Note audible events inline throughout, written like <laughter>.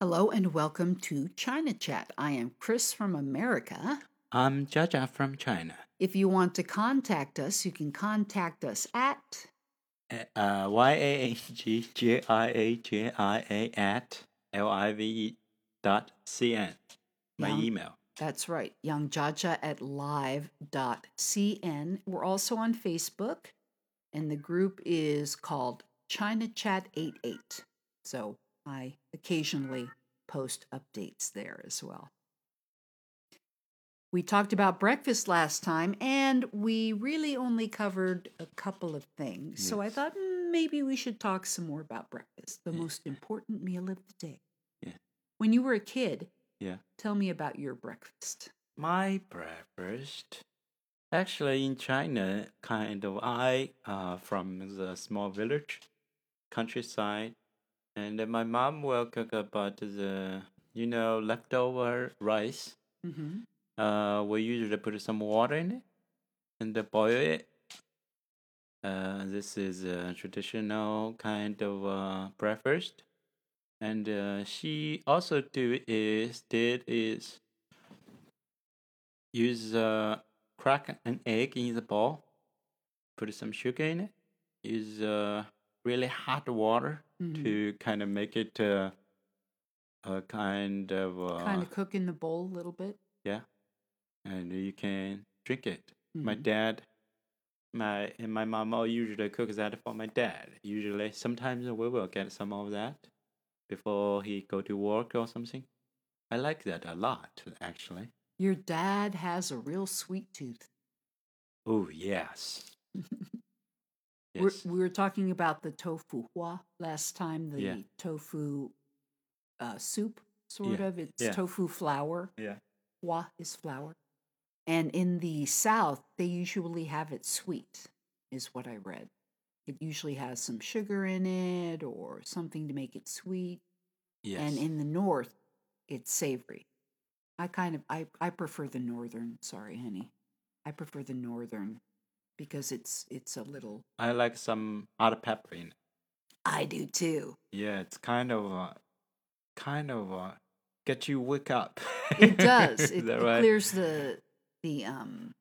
Hello and welcome to China Chat. I am Chris from America. I'm Jaja from China. If you want to contact us, you can contact us at Uh, Y A N G J I A J I A at L I V E dot C N. My Yang- email. That's right, yangjiajia at live dot cn. We're also on Facebook, and the group is called China Chat 88. So I occasionally post updates there as well. We talked about breakfast last time, and we really only covered a couple of things. So I thought maybe we should talk some more about breakfast, the Yeah. most important meal of the day. Yeah. When you were a kid, Yeah. tell me about your breakfast. My breakfast. Actually, in China, kind of, I uh from the small village, countryside, and then my mom will cook about the you know leftover rice. Mm-hmm. Uh, we usually put some water in it and then boil it. Uh, this is a traditional kind of uh, breakfast, and uh, she also do is did is use uh, crack an egg in the bowl, put some sugar in it, use uh, really hot water Mhm. to kind of make it uh, a kind of uh, kind of cook in the bowl a little bit. yeah, and you can drink it. My Mhm. dad, my and my mom all usually cooks that for my dad. Usually, sometimes we will get some of that before he go to work or something. I like that a lot, actually. Your dad has a real sweet tooth. Oh yes, <laughs> We're, we were talking about the tofu hua last time, the Yeah. tofu uh, soup, sort Yeah, of. It's yeah. tofu flower. yeah, Hua is flower. And in the South, they usually have it sweet, is what I read. It usually has some sugar in it or something to make it sweet. yes. And in the North, it's savory. I kind of I, I prefer the northern. Sorry, honey. I prefer the northern because it's it's a little. I like some hot pepper in it. I do too. Yeah, it's kind of uh, kind of uh, get you wake up. It does. <laughs> It, right? clears the the um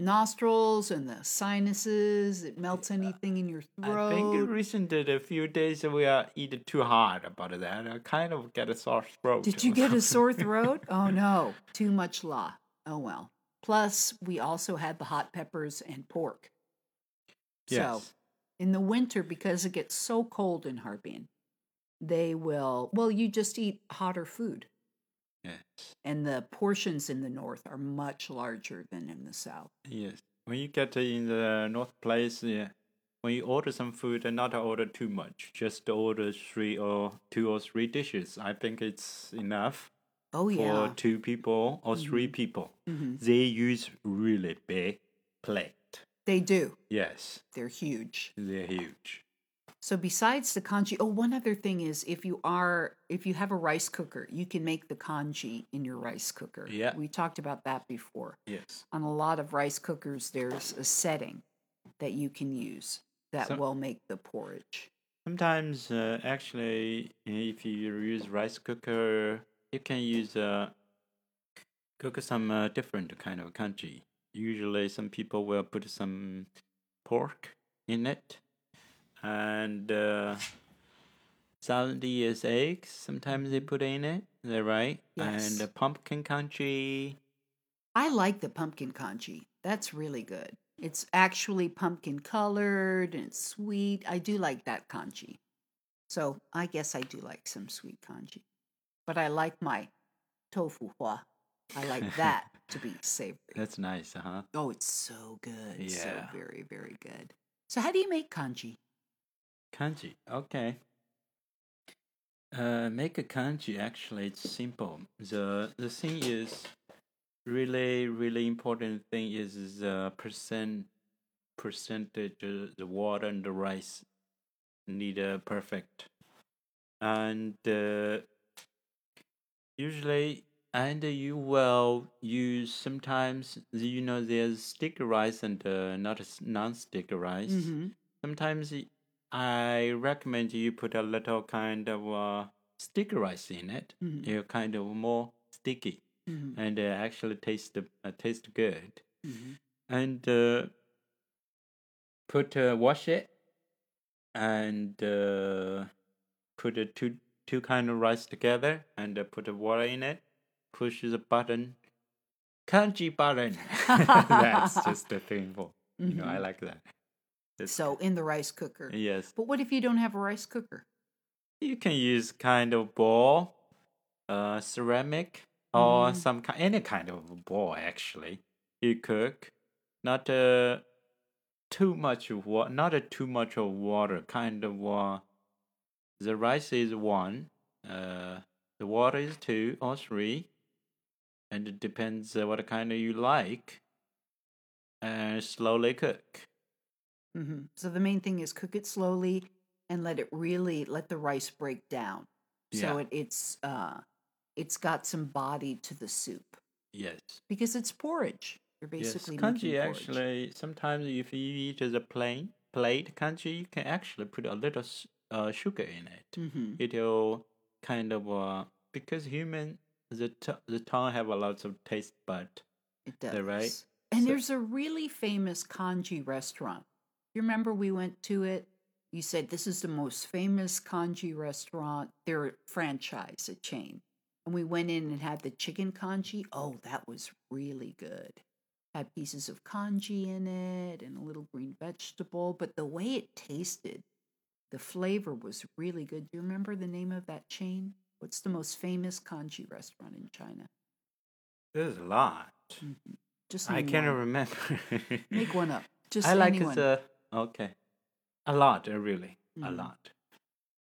nostrils and the sinuses. It melts anything in your throat. I think recently, a few days we are eating too hard about that. I kind of get a sore throat. Did you get a sore <laughs> throat? Oh no, too much law. Oh well. Plus, we also had the hot peppers and pork. Yes. So, in the winter, because it gets so cold in Harbin, they will, well, you just eat hotter food. Yes. And the portions in the north are much larger than in the south. Yes. When you get in the north place, yeah, when you order some food, and not order too much, just order three or two or three dishes. I think it's enough Oh, for two people or 3 people. hmm They use really big plate. They do. Yes, They're huge. they're huge. So besides the congee, oh, one other thing is if you are if you have a rice cooker, you can make the congee in your rice cooker. Yeah. We talked about that before. Yes. On a lot of rice cookers, there's a setting that you can use that So- will make the porridge. Sometimes, uh, actually, if you use rice cooker, you can use uh, cook some uh, different kind of congee. Usually, some people will put some pork in it, and uh, salty is eggs. Sometimes they put in it. Is that right? Yes. And uh, pumpkin congee. I like the pumpkin congee. That's really good. It's actually pumpkin colored and sweet. I do like that congee. So I guess I do like some sweet congee. But I like my tofu hua. I like that <laughs> to be savory. That's nice, huh? Oh, it's so good. So Yeah. very, very good. So how do you make congee? Congee. Okay. Uh, make a congee. Actually, it's simple. the The thing is, really, really important thing is the percent percentage of the water and the rice need a perfect, and uh, usually, and you will use sometimes you know there's stick rice and uh, not a s- non-stick rice Mm-hmm. sometimes y- I recommend you put a little kind of uh, sticky rice in it, Mhm. it's kind of more sticky Mhm. and uh, actually taste uh, taste good. Mhm. And uh, put uh, wash it and uh, put uh, two two kind of rice together and uh, put the water in it. Push the button, congee button. <laughs> That's just the thing for you know. I Mhm. like that. That's- So in the rice cooker. yes, But what if you don't have a rice cooker? you can use kind of bowl, uh, ceramic or Mhm. some kind any kind of bowl actually. You cook, not uh too much of water, not a too much of water. Kind of uh, the rice is one, uh, the water is two or three, and it depends uh, what kind of you like. And slowly cook. hmm So the main thing is cook it slowly and let it really let the rice break down. So Yeah. it, it's uh it's got some body to the soup Yes. because it's porridge. You're basically yes, congee actually sometimes if you eat as a plain plate congee, you can actually put a little uh, sugar in it. hmm It'll kind of uh because human the t- the tongue have a lot of taste bud. It does. Right. And So- there's a really famous congee restaurant. You remember we went to it? You said this is the most famous congee restaurant. They're a franchise, a chain. And we went in and had the chicken congee. Oh, that was really good. Had pieces of congee in it and a little green vegetable. But the way it tasted, the flavor was really good. Do you remember the name of that chain? What's the most famous congee restaurant in China? There's a lot. Mhm. Just I can't one. remember. Make one up. <laughs> Just I like anyone. the okay, a lot uh, really a Mhm. lot,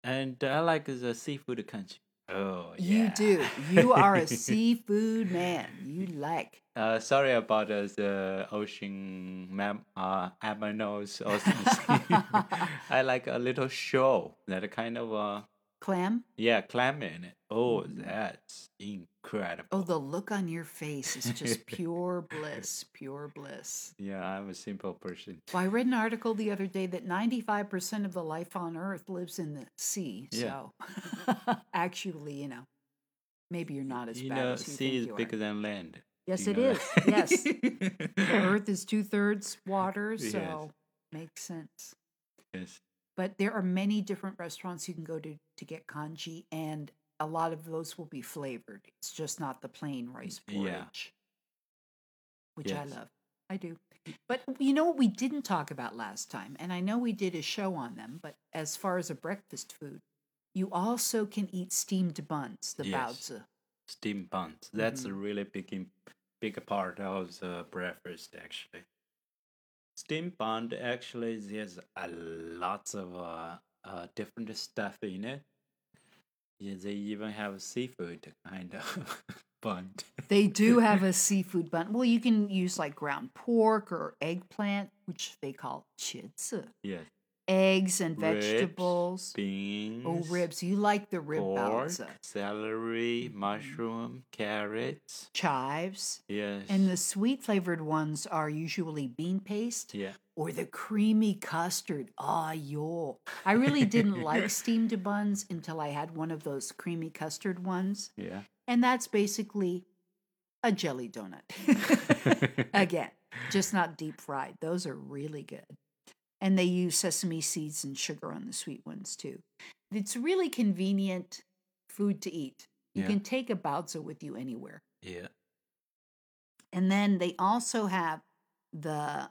and I like the seafood congee. Oh You yeah. do. You are a <laughs> seafood man. You like. Uh, sorry about uh, the ocean mam- uh, aminos or something. <laughs> I like a little show that kind of uh Clam? yeah clam in it. Oh, Mhm. that's incredible. Oh, the look on your face is just <laughs> pure bliss. Pure bliss. yeah, I'm a simple person. Well, I read an article the other day that 95% of the life on Earth lives in the sea. Yeah. So, <laughs> actually, you know, maybe you're not as you bad know, as you sea is bigger are. than land. Yes, You it know is. Yes. <laughs> Earth is two thirds water, Yes. so makes sense. Yes. but there are many different restaurants you can go to to get congee and a lot of those will be flavored it's just not the plain rice Yeah. porridge which i love i do but you know what we didn't talk about last time and i know we did a show on them but as far as a breakfast food you also can eat steamed buns the Yes. baozi steam buns. That's a Mhm. really big big part of the breakfast actually. Steam bun actually there's a lots of uh, uh different stuff in it. Yeah, they even have a seafood kind of <laughs> bun. they do have a <laughs> seafood bun. Well you can use like ground pork or eggplant which they call 茄子 yes, eggs and Ribs, vegetables beans. Oh, ribs. You like the rib pork, baozi. celery, Mhm. mushroom, carrots. Chives. Yes. And the sweet flavored ones are usually bean paste yeah. or the creamy custard. Ah, yo. I really didn't like <laughs> steamed buns until I had one of those creamy custard ones. Yeah. And that's basically a jelly donut. <laughs> <laughs> Again, just not deep fried. Those are really good. And they use sesame seeds and sugar on the sweet ones too. It's really convenient food to eat. You Yeah. can take a baozi with you anywhere. yeah. And then they also have the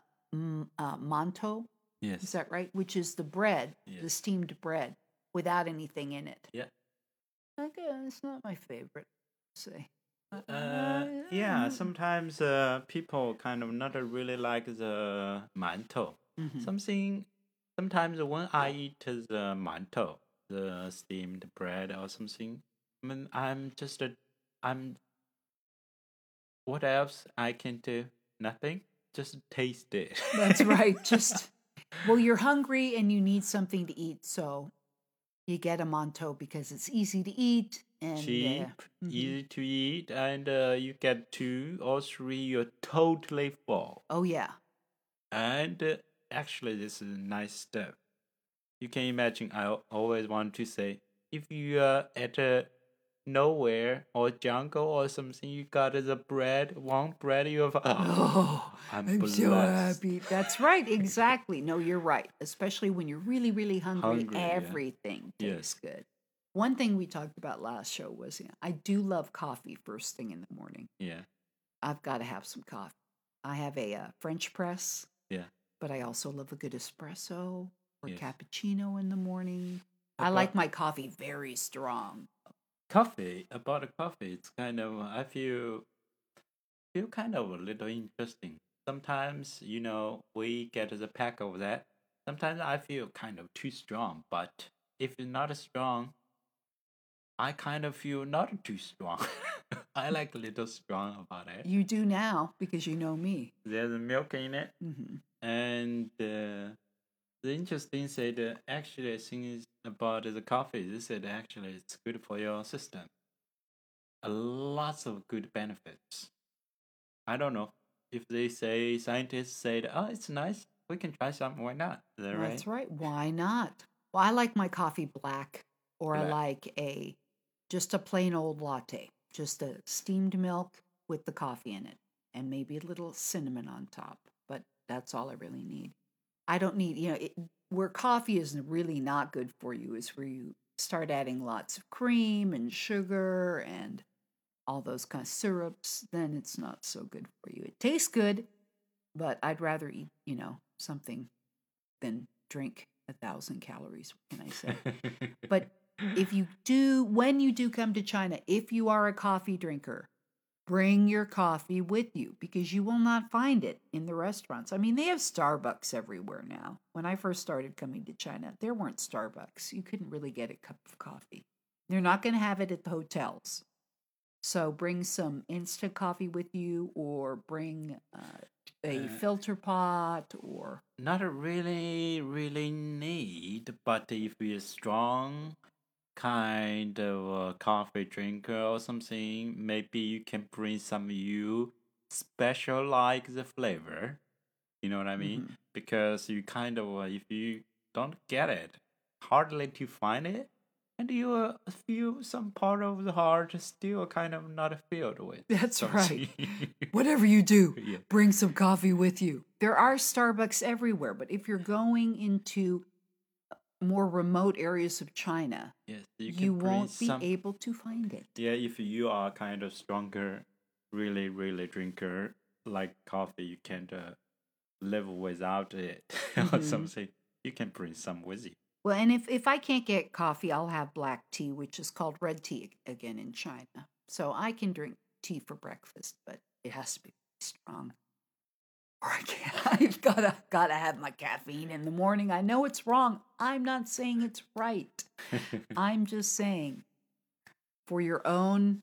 uh, mantou, Yes. is that right? Which is the bread, the steamed bread without anything in it. Yeah. Okay, it's not my favorite. Say. Uh, yeah, sometimes uh, people kind of not really like the mantou. Mhm. Something, sometimes when I eat the mantou, the steamed bread or something, I mean, I'm just a, I'm. What else I can do? Nothing. Just taste it. That's right. <laughs> Just well, you're hungry and you need something to eat, so you get a mantou because it's easy to eat and uh, cheap, mhm. easy to eat, and uh, you get two or three, you're totally full. oh yeah, And uh, actually, this is a nice stuff. You can imagine. I always want to say, if you are at a nowhere or jungle or something, you got the bread, one bread, you have. <laughs> Oh, I'm, I'm so happy. That's right. Exactly. No, you're right. Especially when you're really, really hungry, Hungry, yeah. everything Yes. tastes good. One thing we talked about last show was you know, I do love coffee first thing in the morning. Yeah, I've got to have some coffee. I have a uh, French press. Yeah. But I also love a good espresso or Yes. cappuccino in the morning. I About- like my coffee very strong. coffee. About the coffee, it's kind of I feel feel kind of a little interesting. Sometimes you know we get the pack of that. Sometimes I feel kind of too strong, but if it's not strong, I kind of feel not too strong. <laughs> I like a little strong about it. You do now because you know me. There's milk in it, hmm and uh, the interesting said uh, actually things about the coffee. They said actually it's good for your system. A lots of good benefits. I don't know if they say scientists said, "Oh, it's nice. We can try some. Why not?" That right? That's right. Why not? Well, I like my coffee black, or I like a just a plain old latte, just a steamed milk with the coffee in it, and maybe a little cinnamon on top. That's all I really need. I don't need, you know, it, where coffee is really not good for you is where you start adding lots of cream and sugar and all those kind of syrups. Then it's not so good for you. It tastes good, but I'd rather eat, you know, something than drink a thousand calories. What can I say? but if you <laughs> do, when you do come to China, if you are a coffee drinker, bring your coffee with you because you will not find it in the restaurants. I mean, they have Starbucks everywhere now. When I first started coming to China, there weren't Starbucks. You couldn't really get a cup of coffee. They're not going to have it at the hotels. So bring some instant coffee with you or bring uh, a Uh, filter pot or not really, really need, but if you're strong kind of a coffee drinker or something, maybe you can bring some you special like the flavor. You know what I mean? Mhm. Because you kind of, uh, if you don't get it, hardly to find it, and you uh, feel some part of the heart still kind of not filled with. That's right. Whatever you do, <laughs> yeah. bring some coffee with you. There are Starbucks everywhere, but if you're going into more remote areas of China, Yes, you, you, won't be some, able to find it. Yeah, if you are kind of stronger, really, really drinker like coffee, you can't uh, live without it <laughs> or Mhm. something. You can bring some with you. Well, and if, if I can't get coffee, I'll have black tea, which is called red tea again in China. So I can drink tea for breakfast, but it has to be strong. Or I can't. <laughs> I've gotta gotta have my caffeine in the morning. I know it's wrong. I'm not saying it's right. <laughs> I'm just saying, for your own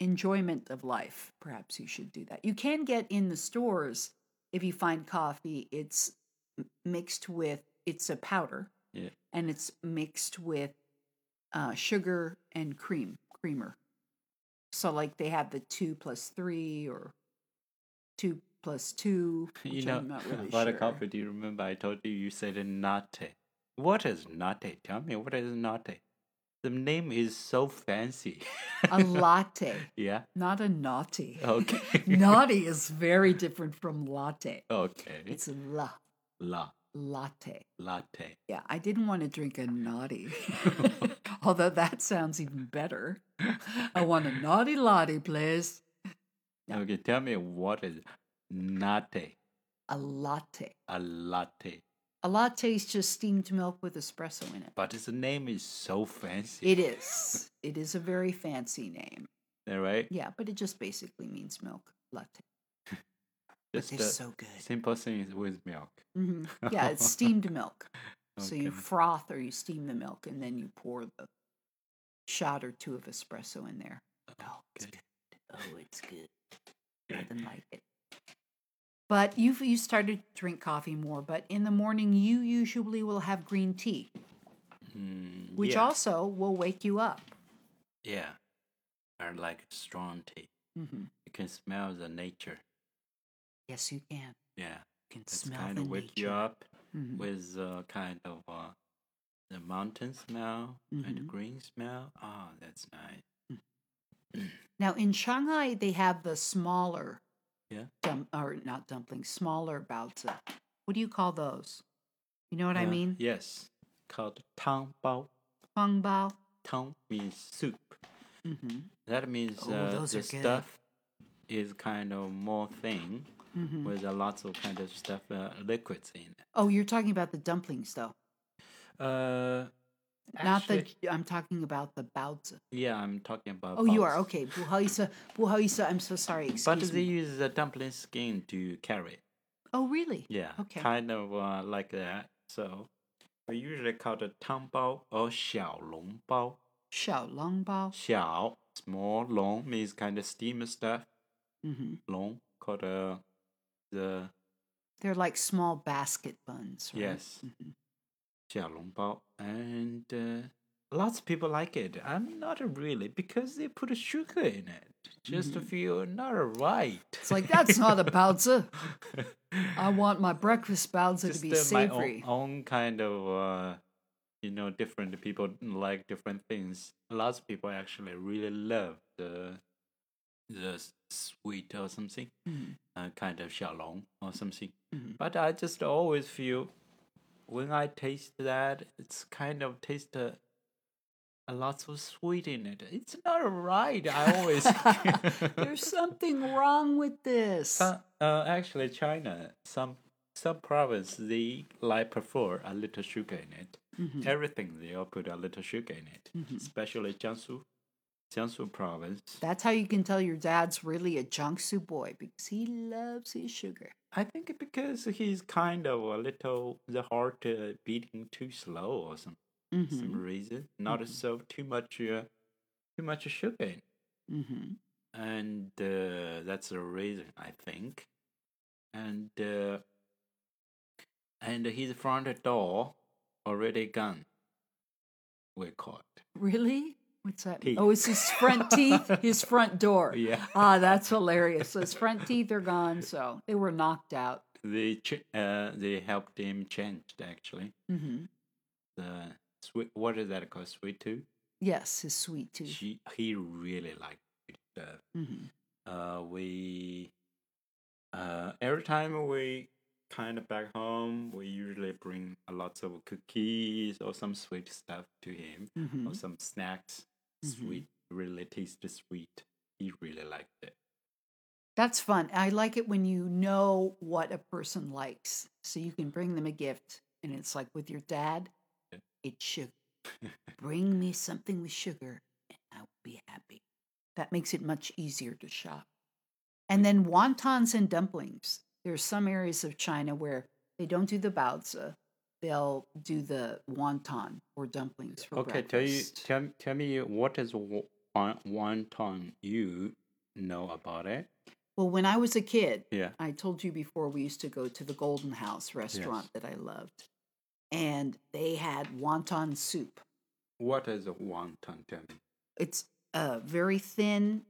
enjoyment of life, perhaps you should do that. You can get in the stores if you find coffee. It's mixed with it's a powder, Yeah. and it's mixed with uh, sugar and cream, creamer. So like they have the two plus three or two plus two. <laughs> you know, I'm not really about sure. a coffee, do you remember I told you you said a latte? What is latte? Tell me, what is latte? The name is so fancy. A latte, <laughs> yeah. not a naughty. Okay. <laughs> Naughty is very different from latte. Okay. It's a la La latte. latte. Yeah, I didn't want to drink a naughty. Although that sounds even better. I want a naughty latte, please. Yeah. Okay, tell me what is latte? A latte. A latte. A latte is just steamed milk with espresso in it. But its name is so fancy. It <laughs> is. It is a very fancy name. All right. Yeah, but it just basically means milk latte. <laughs> But Just they're so good. simple thing is with milk. hmm <laughs> Yeah, it's steamed milk. So you froth or you steam the milk and then you pour the shot or two of espresso in there. Oh, it's good. Oh, it's good. Nothing like it. But you've you started to drink coffee more, but in the morning you usually will have green tea, Mm, which yeah. also will wake you up. Yeah. I like strong tea. hmm You can smell the nature. Yes, you can. Yeah. You can It's smell kind the of wake you nature. up Mhm. with uh, kind of uh, the mountain smell and the Mhm. green smell. Oh, that's nice. Now in Shanghai, they have the smaller, Yeah. dum- or not dumplings, smaller baozi. What do you call those? You know what I Uh, mean? Yes, called tang bao. Feng bao. Tang means soup. Mm-hmm. That means Oh, uh, those the are good. stuff is kind of more thin Mm-hmm. with a lots of kind of stuff, uh, liquids in it. Oh, you're talking about the dumplings, though. Uh, Not actually, the. I'm talking about the baozi. Yeah, I'm talking about. Oh, you are okay. Buhaisa, buhaisa. I'm so sorry. Excuse But they me. use the dumpling skin to carry it. Oh, really? Yeah, Okay. kind of uh, like that. So we usually call it tang bao or xiao long bao. Xiao long bao. Xiao, small, long means kind of steamer stuff. Mm-hmm. Long called uh, the They're like small basket buns. Right? yes, Mhm. Xiao long bao, and uh, lots of people like it. I'm not really because they put sugar in it. Just to feel not right. Mm-hmm. It's like that's not a baozi. <laughs> I want my breakfast baozi to be uh, my own, savory. own kind of uh, you know different people like different things lots of people actually really love the the sweet or something Mhm. uh, kind of xiaolong or something Mhm. but i just always feel when i taste that it's kind of taste uh, a lot of sweet in it it's not right i always <laughs> <laughs> There's something wrong with this. Some, uh, actually, China, some some province they like prefer a little sugar in it. Mhm. Everything they all put a little sugar in it, Mhm. especially Jiangsu, Jiangsu province. That's how you can tell your dad's really a Jiangsu boy because he loves his sugar. I think because he's kind of a little the heart uh, beating too slow or some Mm-hmm. some reason, not so too much uh, too much sugar Mm-hmm. and uh, that's the reason I think, and uh, and his front door already gone. We call it. Really? What's that? Teeth. Oh, it's his front teeth, <laughs> his front door. Yeah. Ah, that's hilarious. So his front teeth are gone, so they were knocked out. They ch- uh they helped him change actually Mm-hmm. the sweet. What is that called? Sweet tooth. Yes, his sweet tooth. She he really liked sweet stuff. Mm-hmm. Uh, we uh every time we kind of back home, we usually bring a lots of cookies or some sweet stuff to him Mm-hmm. or some snacks. Mhm. Sweet, really tasty sweet. He really liked it. That's fun. I like it when you know what a person likes. So you can bring them a gift. And it's like with your dad, Yeah. it's sugar. <laughs> bring me something with sugar and I will be happy. That makes it much easier to shop. And then wontons and dumplings. There's some areas of China where they don't do the baozi. They'll do the wonton or dumplings for Okay, tell you breakfast. tell tell me what is wo- wonton you know about it? Well, when I was a kid, Yeah. I told you before we used to go to the Golden House restaurant that I loved. And they had wonton soup. What is a wonton? Tell me. It's a very thin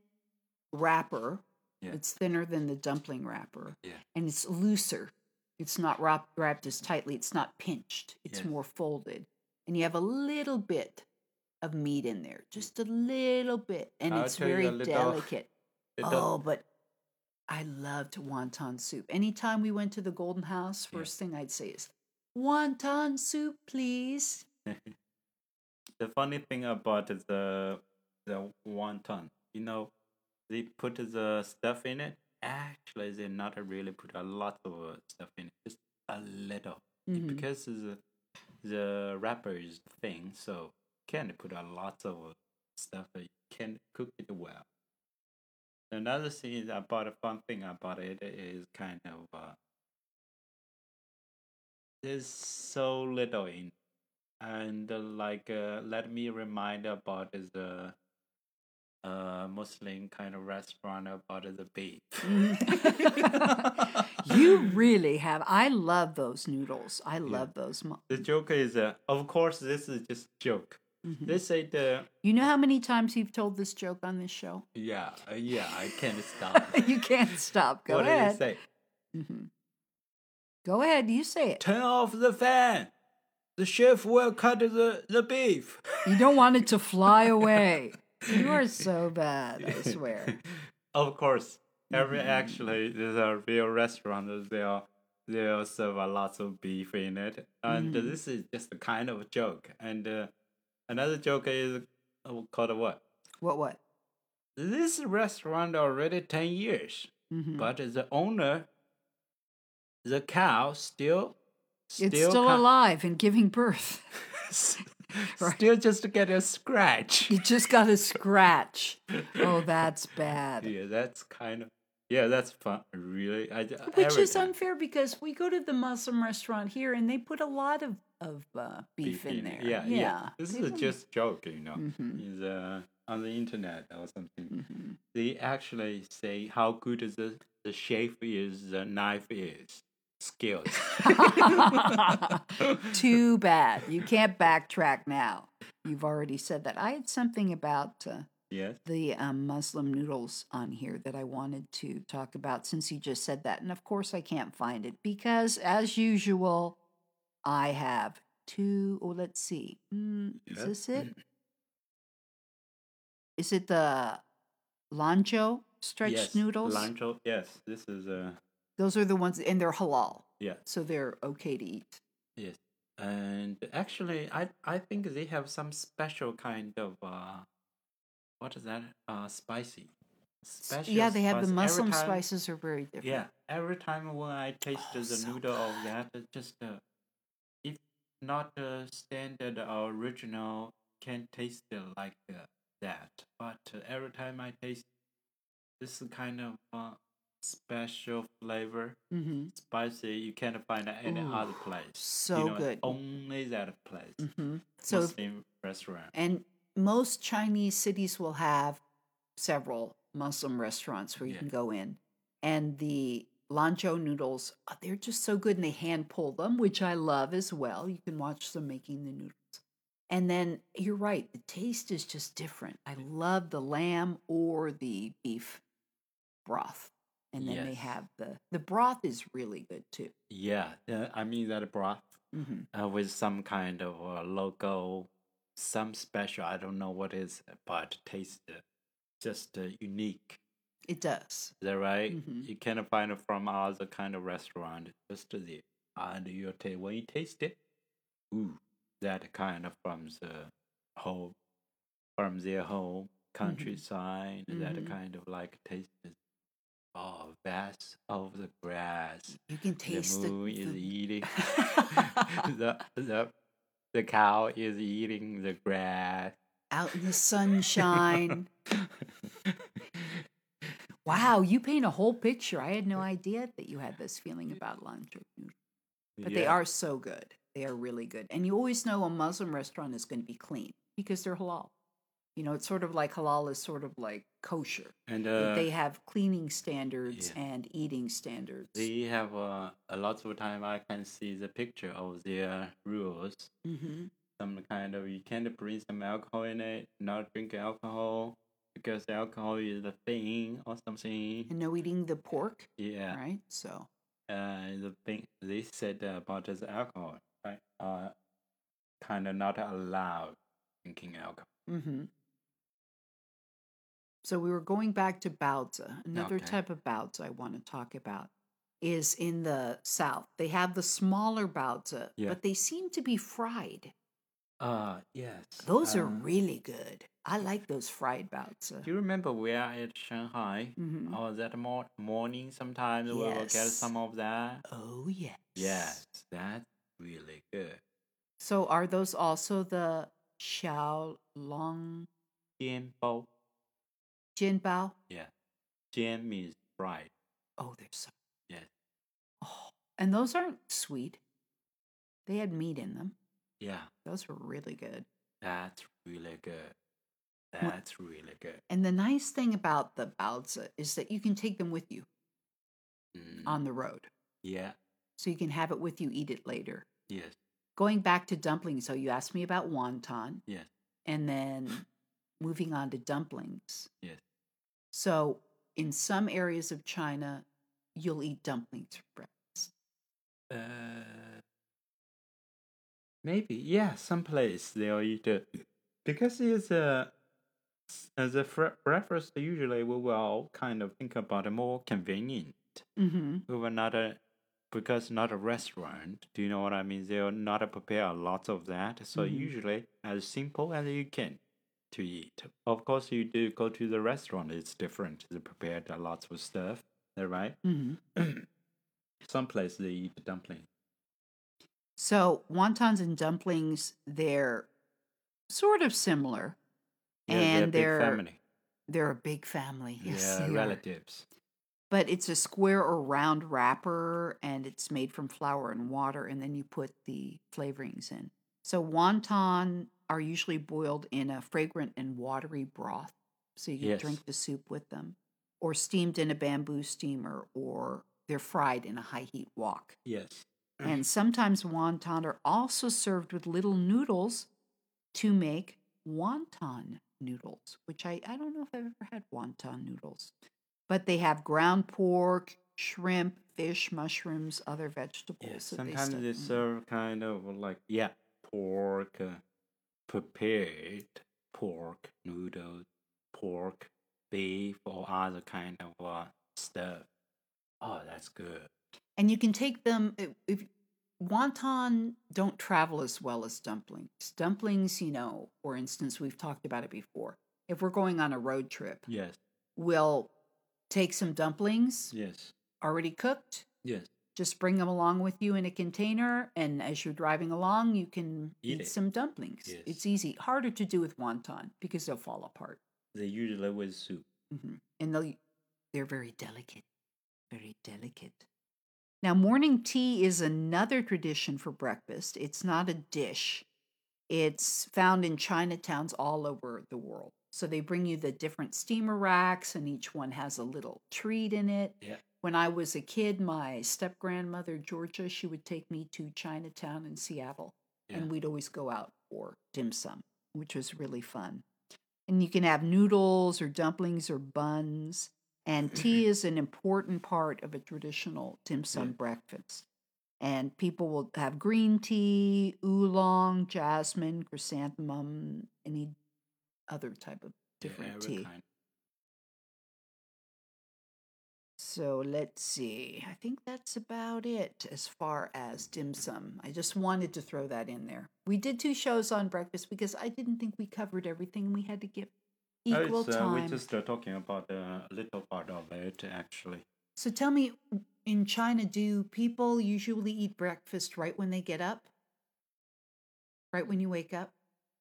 wrapper. Yeah. It's thinner than the dumpling wrapper. Yeah. And it's looser. It's not wrap- wrapped as tightly. It's not pinched. It's Yes. more folded. And you have a little bit of meat in there, mm. just a little bit. And I'll it's very little- <laughs> delicate. Oh, but I loved wonton soup. Anytime we went to the Golden House, Yeah. first thing I'd say is, wonton soup, please. <laughs> the funny thing about the the wonton, you know, they put the stuff in it. Actually, they not really put a lot of uh, stuff in it, just a little. Mhm. Because the the wrapper is thin, so can't put a lot of stuff. That you can cook it well. Another thing is about a fun thing about it is kind of uh, there's so little in and uh, like uh, let me remind about the uh muslim kind of restaurant about the beef <laughs> you really have. I love those noodles. I love those. mo- the joke is uh, of course this is just joke Mhm. they say the You know how many times you've told this joke on this show? yeah uh, yeah i can't stop <laughs> you can't stop. Go what ahead. did they say Mhm. Go ahead. You say it. turn off the fan the chef will cut the, the beef. You don't want it to fly <laughs> away. You are <laughs> so bad, I swear. <laughs> of course, every Mhm. actually there's a real restaurant. They'll they'll serve a lot of beef in it, and Mhm. this is just a kind of joke. And uh, another joke is uh, called what? What, what? This restaurant already ten years, Mhm. but the owner, the cow still. it's still ca- alive and giving birth. <laughs> <laughs> Right. Still just to get a scratch. You just got a <laughs> scratch. Oh, that's bad. Yeah, that's kind of yeah, that's fun. Really, I Which is time. unfair because we go to the Muslim restaurant here and they put a lot of of uh, beef, in it. there. Yeah, yeah. This They is don't- just joke, you know. Mhm, Is uh on the internet or something. mhm. They actually say how good is the the shape is, the knife is, skills. <laughs> <laughs> Too bad. You can't backtrack now. You've already said that. I had something about uh, yes. the um, Muslim noodles on here that I wanted to talk about since you just said that. And of course, I can't find it because, as usual, I have two. Oh, let's see. Mm, is this it? Is it the Lanzhou stretched yes. noodles? Lanzhou. Yes. This is uh Those are the ones, and they're halal, yeah. so they're okay to eat. Yes. And actually, I I think they have some special kind of uh, what is that? Uh, spicy. Special yeah, they have the spice. Every Muslim time- spices are very different. Yeah, every time when I taste Oh, the so noodle of that, it just uh, if not the standard or original, can't taste like uh, that. But uh, every time I taste this kind of uh, special flavor, hmm spicy, you can't find at any Ooh, other place. so you know, good. Only that place. hmm So Muslim restaurant. And most Chinese cities will have several Muslim restaurants where you Yeah. can go in. And the Lanzhou noodles, uh, they're just so good and they hand pull them, which I love as well. You can watch them making the noodles. And then you're right, the taste is just different. I love the lamb or the beef broth. And then they have the the broth is really good too. Yeah, I mean that broth hmm uh, with some kind of uh, logo, some special. I don't know what is, but taste uh, just uh, unique. It does. Is that right? Mhm. You cannot find it from other kind of restaurant. Just the and you ta- when you taste it, ooh, that kind of from the whole, from their whole countryside. That Mhm. kind of like taste. is, Oh, vast of the grass. You can taste the the, moon is the- eating <laughs> <laughs> the the the cow is eating the grass. out in the <laughs> sunshine. Wow, you paint a whole picture. I had no idea that you had this feeling about lunch. But they are so good. They are really good. And you always know a Muslim restaurant is going to be clean because they're halal. You know, it's sort of like halal is sort of like kosher. and uh, they have cleaning standards yeah. and eating standards. they have uh, a lot of time. I can see the picture of their rules. hmm Some kind of you can't bring some alcohol in it. Not drink alcohol because alcohol is a thing or something. And no eating the pork, Yeah. right? So, uh, the thing they said about this alcohol, right? Uh, kind of not allowed drinking alcohol. hmm So we were going back to baozi. Another Okay. type of baozi I want to talk about is in the south. They have the smaller baozi, Yeah. but they seem to be fried. Uh yes. Those are uh, really good. I like those fried baozi. Do you remember we are at Shanghai? hmm Oh, that mor- morning sometimes we will get some of that. Oh yes. Yes, that's really good. So are those also the xiao long Jianbao. jianbao? Yeah. Jian means fried. Oh, they're so. Yes. Oh, and those aren't sweet. They had meat in them. Yeah, Those were really good. that's really good. That's really good. And the nice thing about the baozi is that you can take them with you Mm, on the road. yeah. So you can have it with you, eat it later. Yes. Going back to dumplings, so you asked me about wonton Yes. and then moving on to dumplings. Yes. So in some areas of China, you'll eat dumplings for breakfast. Uh, Maybe yeah, some place they'll eat it because it's a as a breakfast. Usually we will kind of think about a more convenient. Mm-hmm. We will not a because not a restaurant. Do you know what I mean? They'll not prepare a lot of that. So Mhm. usually as simple as you can to eat. Of course, you do go to the restaurant. It's different. They prepared a lot of stuff. Right? Mm-hmm. <clears throat> Some places they eat dumpling. So wontons and dumplings, they're sort of similar. Yeah, And they're, they're- family. They're a big family. <laughs> Yes, yeah, are. relatives. But it's a square or round wrapper, and it's made from flour and water, and then you put the flavorings in. So wonton are usually boiled in a fragrant and watery broth, so you can Yes. drink the soup with them, or steamed in a bamboo steamer, or they're fried in a high heat wok. Yes. And sometimes wonton are also served with little noodles to make wonton noodles, which I, I don't know if I've ever had wonton noodles. But they have ground pork, shrimp, fish, mushrooms, other vegetables. They Sometimes they serve kind of like yeah, pork, uh, prepared pork noodles, pork, beef, or other kind of uh, stuff. Oh, that's good. And you can take them if, if wonton don't travel as well as dumplings. Dumplings, you know, for instance, we've talked about it before. If we're going on a road trip, Yes. we'll take some dumplings Yes. already cooked, Yes. Just bring them along with you in a container, and as you're driving along, you can Eat eat, some dumplings. Yes. It's easy. Harder to do with wonton because they'll fall apart, They usually with soup. hmm and they'll they're very delicate, very delicate. Now, morning tea is another tradition for breakfast. It's not a dish. It's found in Chinatowns all over the world. So they bring you the different steamer racks, and each one has a little treat in it. Yeah. When I was a kid, my step grandmother, Georgia, she would take me to Chinatown in Seattle, Yeah. and we'd always go out for dim sum, which was really fun. And you can have noodles or dumplings or buns. And tea <laughs> is an important part of a traditional dim sum breakfast. And people will have green tea, oolong, jasmine, chrysanthemum, any other type of different every tea. kind. So let's see. I think that's about it as far as dim sum. I just wanted to throw that in there. We did two shows on breakfast because I didn't think we covered everything. We had to give equal uh, time. we're just uh, talking about uh, a little part of it, actually. So tell me, in China, do people usually eat breakfast right when they get up? Right when you wake up?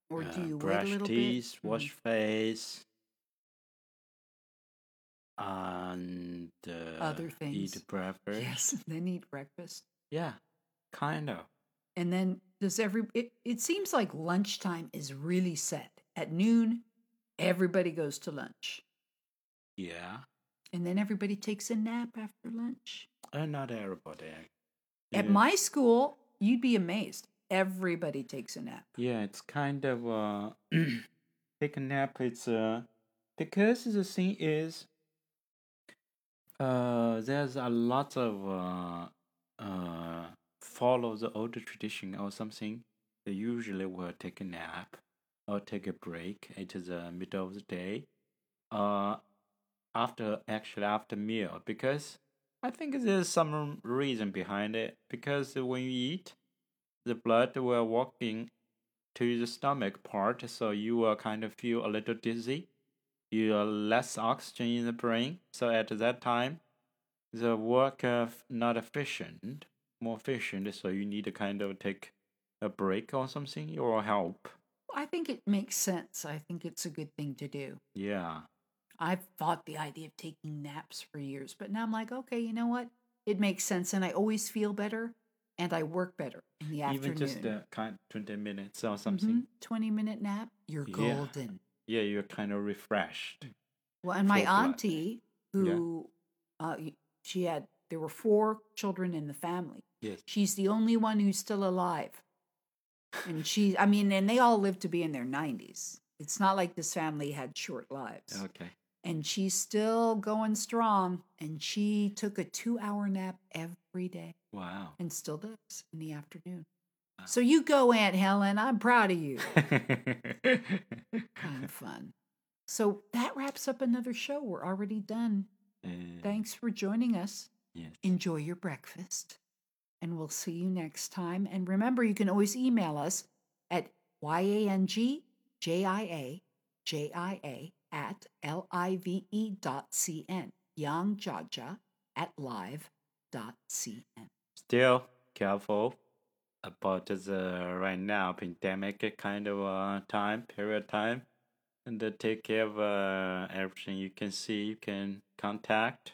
Or do Uh, you brush wait a little teeth, bit? Wash face, and uh, Other things. <laughs> eat breakfast. Yes, then eat breakfast. Yeah, kind of. And then does every it, it seems like lunchtime is really set. At noon, everybody goes to lunch. Yeah, And then everybody takes a nap after lunch. uh, not everybody. At Yeah. my school, you'd be amazed. Everybody takes a nap. Yeah, it's kind of uh <clears throat> take a nap. It's uh because the thing is uh there's a lot of uh uh follow the old tradition or something. They usually will take a nap or take a break at the middle of the day. Uh after actually after meal because I think there's some reason behind it because when you eat the blood will walk in to the stomach part, so you will kind of feel a little dizzy. You are less oxygen in the brain, so at that time, the work of not efficient, more efficient. So you need to kind of take a break or something or help. I think it makes sense. I think it's a good thing to do. Yeah, I've thought the idea of taking naps for years, but now I'm like, okay, you know what? It makes sense, and I always feel better, and I work better in the afternoon. even just a kind twenty minutes or something. Mhm. Twenty minute nap, you're Yeah. golden. Yeah, you're kind of refreshed. Well, and my auntie, who uh, she had, there were four children in the family. Yes. She's the only one who's still alive. And she, I mean, and they all lived to be in their 90s. It's not like this family had short lives. Okay. And she's still going strong. And she took a two hour nap every day Wow. and still does in the afternoon. So you go, Aunt Helen. I'm proud of you. <laughs> kind of fun. So that wraps up another show. We're already done. Uh, Thanks for joining us. Yes. Enjoy your breakfast. And we'll see you next time. And remember, you can always email us at yangjia jia at live dot cn. Yang Jaja at live dot cn. Still careful about the right now pandemic kind of uh, time period time, and uh, take care of uh, everything you can see, you can contact,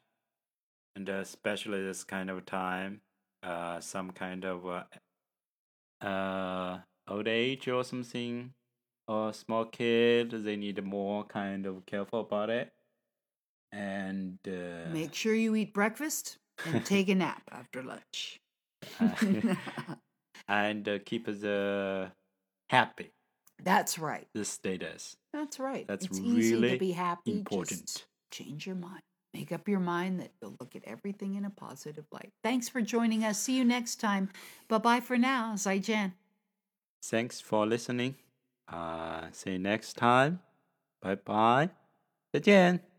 and uh, especially this kind of time, uh, some kind of uh, uh, old age or something, or small kid, they need more kind of careful about it, and uh, Make sure you eat breakfast and take a nap after lunch. <laughs> and uh, keep the happy That's right. the status That's right. That's it's easy to really be happy. important. Just change your mind. Make up your mind that you'll look at everything in a positive light. Thanks for joining us. See you next time. Bye bye for now. Zai Zaijian. thanks for listening uh see you next time bye bye 再见